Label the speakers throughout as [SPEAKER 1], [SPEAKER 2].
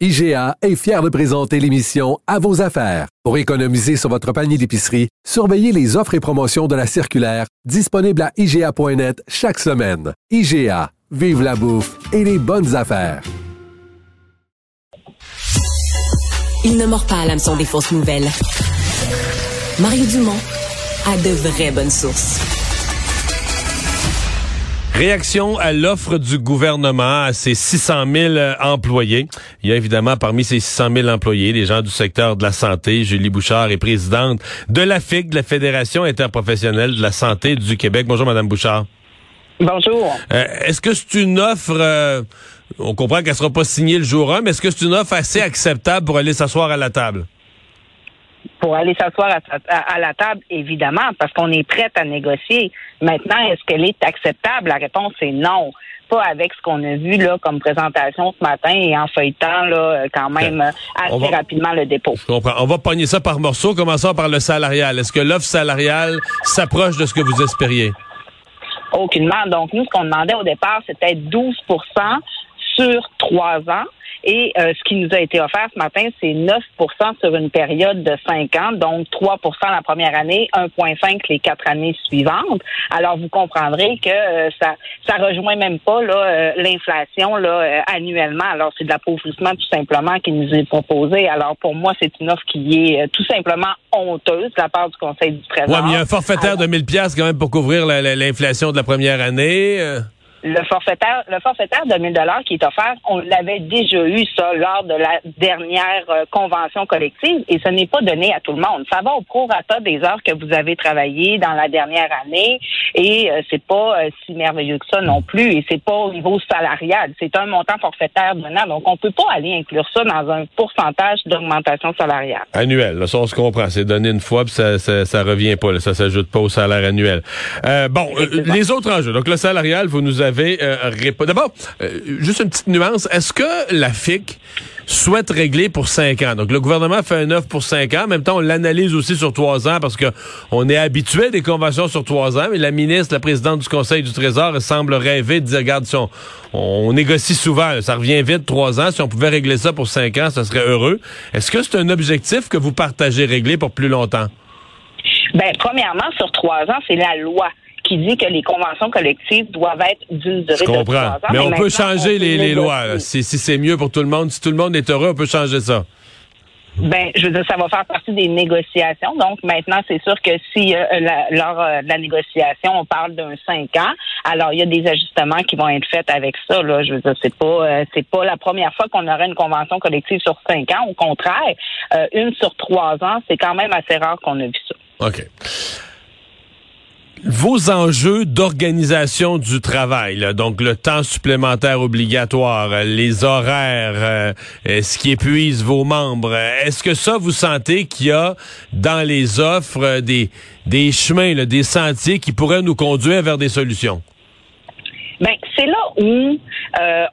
[SPEAKER 1] IGA est fier de présenter l'émission À vos affaires. Pour économiser sur votre panier d'épicerie, surveillez les offres et promotions de la circulaire disponible à IGA.net chaque semaine. IGA, vive la bouffe et les bonnes affaires.
[SPEAKER 2] Il ne mord pas à l'hameçon des fausses nouvelles. Mario Dumont a de vraies bonnes sources.
[SPEAKER 3] Réaction à l'offre du gouvernement à ses 600 000 employés. Il y a évidemment parmi ces 600 000 employés des gens du secteur de la santé. Julie Bouchard est présidente de la FIC, de la Fédération interprofessionnelle de la santé du Québec. Bonjour, Madame Bouchard.
[SPEAKER 4] Bonjour.
[SPEAKER 3] Euh, est-ce que c'est une offre, euh, on comprend qu'elle sera pas signée le jour 1, mais est-ce que c'est une offre assez acceptable pour aller s'asseoir à la table?
[SPEAKER 4] Pour aller s'asseoir à, la table, évidemment, parce qu'on est prête à négocier. Maintenant, est-ce qu'elle est acceptable? La réponse est non. Pas avec ce qu'on a vu là comme présentation ce matin et en feuilletant là, quand même assez rapidement le dépôt.
[SPEAKER 3] Je comprends. On va pogner ça par morceaux, commençons par le salarial. Est-ce que l'offre salariale s'approche de ce que vous espériez?
[SPEAKER 4] Aucunement. Donc, nous, ce qu'on demandait au départ, c'était 12% sur trois ans. Et euh, ce qui nous a été offert ce matin, c'est 9% sur une période de 5 ans, donc 3% la première année, 1,5 les quatre années suivantes. Alors, vous comprendrez que euh, ça ça rejoint même pas là euh, l'inflation là annuellement. Alors, c'est de l'appauvrissement tout simplement qui nous est proposé. Alors, pour moi, c'est une offre qui est tout simplement honteuse de la part du Conseil du Trésor.
[SPEAKER 3] Ouais, mais il y a un forfaitaire de 1000 pièces quand même pour couvrir l'inflation de la première année
[SPEAKER 4] le forfaitaire, le forfaitaire de 1000 dollars qui est offert, on l'avait déjà eu ça lors de la dernière euh, convention collective et ce n'est pas donné à tout le monde. Ça va au prorata des heures que vous avez travaillé dans la dernière année et euh, c'est pas euh, si merveilleux que ça non plus et c'est pas au niveau salarial. C'est un montant forfaitaire donnant donc on peut pas aller inclure ça dans un pourcentage d'augmentation salariale.
[SPEAKER 3] Annuel, là, ça on se comprend. C'est donné une fois puis ça, ça, ça revient pas. Là, ça s'ajoute pas au salaire annuel. bon, les autres enjeux. Donc le salarial, vous nous avez euh, D'abord, euh, juste une petite nuance. Est-ce que la FIC souhaite régler pour cinq ans? Donc, le gouvernement fait un offre pour cinq ans. En même temps, on l'analyse aussi sur trois ans parce que on est habitué des conventions sur trois ans. Mais la ministre, la présidente du Conseil du Trésor, semble rêver de dire, regarde, si on, négocie souvent, ça revient vite, trois ans. Si on pouvait régler ça pour cinq ans, ça serait heureux. Est-ce que c'est un objectif que vous partagez régler pour plus longtemps?
[SPEAKER 4] Ben, premièrement, sur trois ans, c'est la loi qui dit que les conventions collectives doivent être d'une durée de trois ans.
[SPEAKER 3] Mais, on peut changer les, lois. Si, c'est mieux pour tout le monde, si tout le monde est heureux, on peut changer ça.
[SPEAKER 4] Ben, je veux dire, ça va faire partie des négociations. Donc, maintenant, c'est sûr que si euh, lors euh, de la négociation, on parle d'un cinq ans, alors il y a des ajustements qui vont être faits avec ça. Là, je veux dire, c'est pas euh, c'est pas la première fois qu'on aurait une convention collective sur cinq ans. Au contraire, une sur trois ans, c'est quand même assez rare qu'on a vu ça.
[SPEAKER 3] OK vos enjeux d'organisation du travail, donc le temps supplémentaire obligatoire, les horaires, euh, euh, ce qui épuise vos membres, est-ce que ça, vous sentez qu'il y a dans les offres euh, des, des chemins, des sentiers qui pourraient nous conduire vers des solutions?
[SPEAKER 4] Ben, c'est là où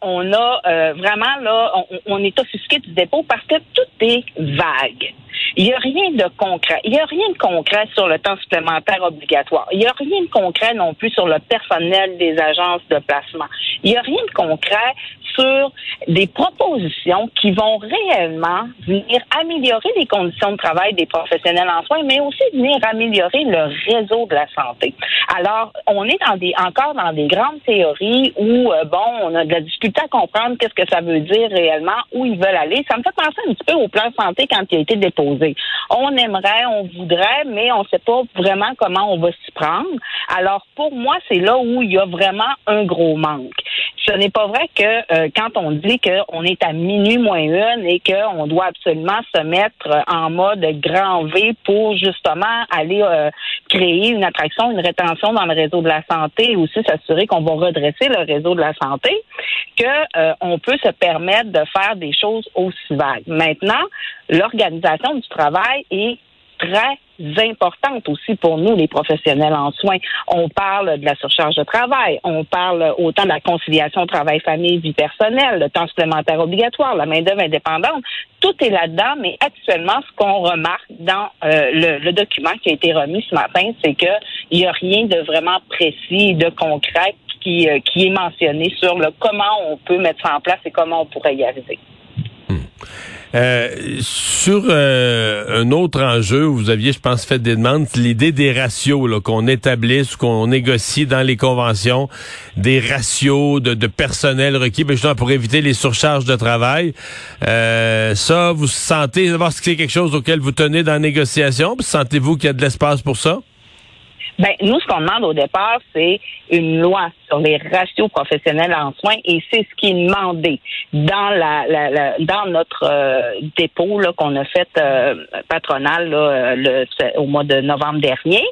[SPEAKER 4] on a vraiment là, on, on, est offusqué du dépôt parce que tout est vague. Il n'y a rien de concret. Il n'y a rien de concret sur le temps supplémentaire obligatoire. Il n'y a rien de concret non plus sur le personnel des agences de placement. Il n'y a rien de concret sur des propositions qui vont réellement venir améliorer les conditions de travail des professionnels en soins, mais aussi venir améliorer le réseau de la santé. Alors, on est encore dans des grandes théories où, euh, bon, on a de la difficulté à comprendre qu'est-ce que ça veut dire réellement, où ils veulent aller. Ça me fait penser un petit peu au plan santé quand il a été déposé. On aimerait, on voudrait, mais on ne sait pas vraiment comment on va s'y prendre. Alors, pour moi, c'est là où il y a vraiment un gros manque. Ce n'est pas vrai que euh, euh, quand on dit qu'on est à minuit moins une et qu'on doit absolument se mettre en mode grand V pour justement aller euh, créer une attraction, une rétention dans le réseau de la santé et aussi s'assurer qu'on va redresser le réseau de la santé, que euh, on peut se permettre de faire des choses aussi vagues. Maintenant, l'organisation du travail est très importante aussi pour nous, les professionnels en soins. On parle de la surcharge de travail, on parle autant de la conciliation travail-famille, vie personnelle, le temps supplémentaire obligatoire, la main-d'œuvre indépendante. Tout est là-dedans, mais actuellement, ce qu'on remarque dans euh, le, document qui a été remis ce matin, c'est qu'il n'y a rien de vraiment précis, de concret qui, euh, qui est mentionné sur le comment on peut mettre ça en place et comment on pourrait y arriver.
[SPEAKER 3] Euh, sur euh, un autre enjeu, vous aviez, je pense, fait des demandes, l'idée des ratios qu'on établisse, qu'on négocie dans les conventions, des ratios de, personnel requis, ben, justement pour éviter les surcharges de travail. Euh, ça, vous sentez d'abord que c'est quelque chose auquel vous tenez dans la négociation? Sentez-vous qu'il y a de l'espace pour ça?
[SPEAKER 4] Ben, nous, ce qu'on demande au départ, c'est une loi sur les ratios professionnels en soins et c'est ce qui est demandé dans la, dans notre euh, dépôt là, qu'on a fait euh, patronal là, le, au mois de novembre dernier.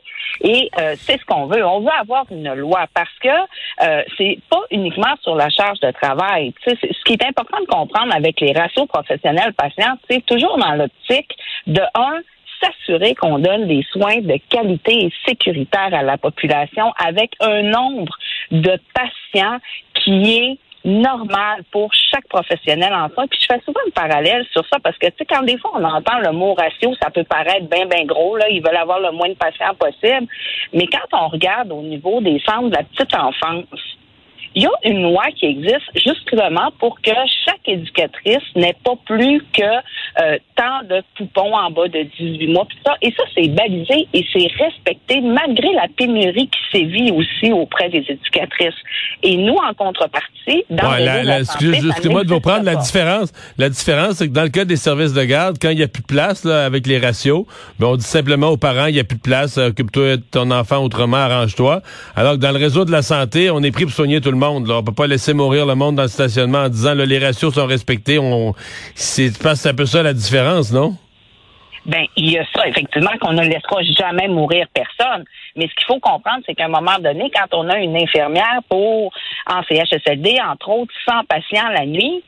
[SPEAKER 4] Et euh, c'est ce qu'on veut. On veut avoir une loi parce que euh, c'est pas uniquement sur la charge de travail. ce qui est important de comprendre avec les ratios professionnels patients, c'est toujours dans l'optique de un s'assurer qu'on donne des soins de qualité et sécuritaire à la population avec un nombre de patients qui est normal pour chaque professionnel en soins. Puis je fais souvent un parallèle sur ça parce que tu sais quand des fois on entend le mot ratio, ça peut paraître bien bien gros là, ils veulent avoir le moins de patients possible, mais quand on regarde au niveau des centres de la petite enfance, il y a une loi qui existe justement pour que chaque éducatrice n'ait pas plus que euh, tant de poupons en bas de 18 mois. ça. Et ça, c'est balisé et c'est respecté malgré la pénurie qui sévit aussi auprès des éducatrices. Et nous, en contrepartie, dans
[SPEAKER 3] ouais, la, la, Excusez-moi de vous prendre la différence. La différence, c'est que dans le cas des services de garde, quand il n'y a plus de place là, avec les ratios, ben, on dit simplement aux parents, il n'y a plus de place, occupe-toi de ton enfant autrement, arrange-toi. Alors que dans le réseau de la santé, on est pris pour soigner tout le monde monde. On peut pas laisser mourir le monde dans le stationnement en disant là, les ratios sont respectés. On, c'est, un peu ça la différence, non?
[SPEAKER 4] Ben, il y a ça, effectivement, qu'on ne laissera jamais mourir personne. Mais ce qu'il faut comprendre, c'est qu'à un moment donné, quand on a une infirmière pour, en CHSLD, entre autres, 100 patients la nuit,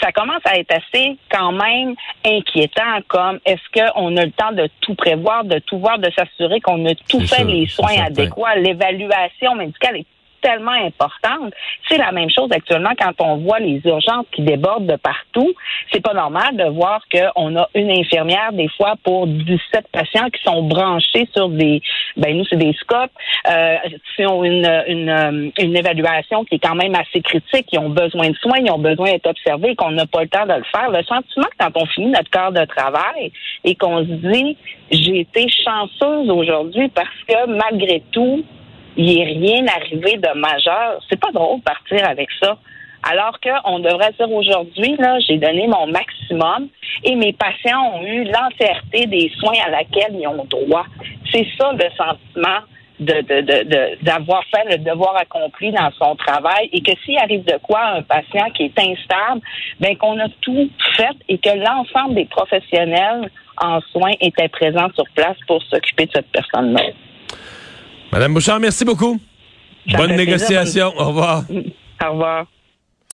[SPEAKER 4] ça commence à être assez quand même inquiétant comme est-ce qu'on a le temps de tout prévoir, de tout voir, de s'assurer qu'on a tout fait les soins adéquats. L'évaluation médicale est tellement importante. C'est la même chose actuellement quand on voit les urgences qui débordent de partout. C'est pas normal de voir qu'on a une infirmière des fois pour 17 patients qui sont branchés sur des, ben nous c'est des scopes, euh, qui ont une, une, euh, une évaluation qui est quand même assez critique. Ils ont besoin de soins, ils ont besoin d'être observés, qu'on n'a pas le temps de le faire. Le sentiment que quand on finit notre corps de travail et qu'on se dit j'ai été chanceuse aujourd'hui parce que malgré tout, il n'est rien arrivé de majeur. C'est pas drôle de partir avec ça. Alors qu'on devrait dire aujourd'hui, là, j'ai donné mon maximum et mes patients ont eu l'entièreté des soins à laquelle ils ont droit. C'est ça le sentiment de, d'avoir fait le devoir accompli dans son travail et que s'il arrive de quoi un patient qui est instable, ben qu'on a tout fait et que l'ensemble des professionnels en soins étaient présents sur place pour s'occuper de cette personne-là.
[SPEAKER 3] Madame Bouchard, merci beaucoup. bonne négociation. Au revoir.
[SPEAKER 4] Au revoir.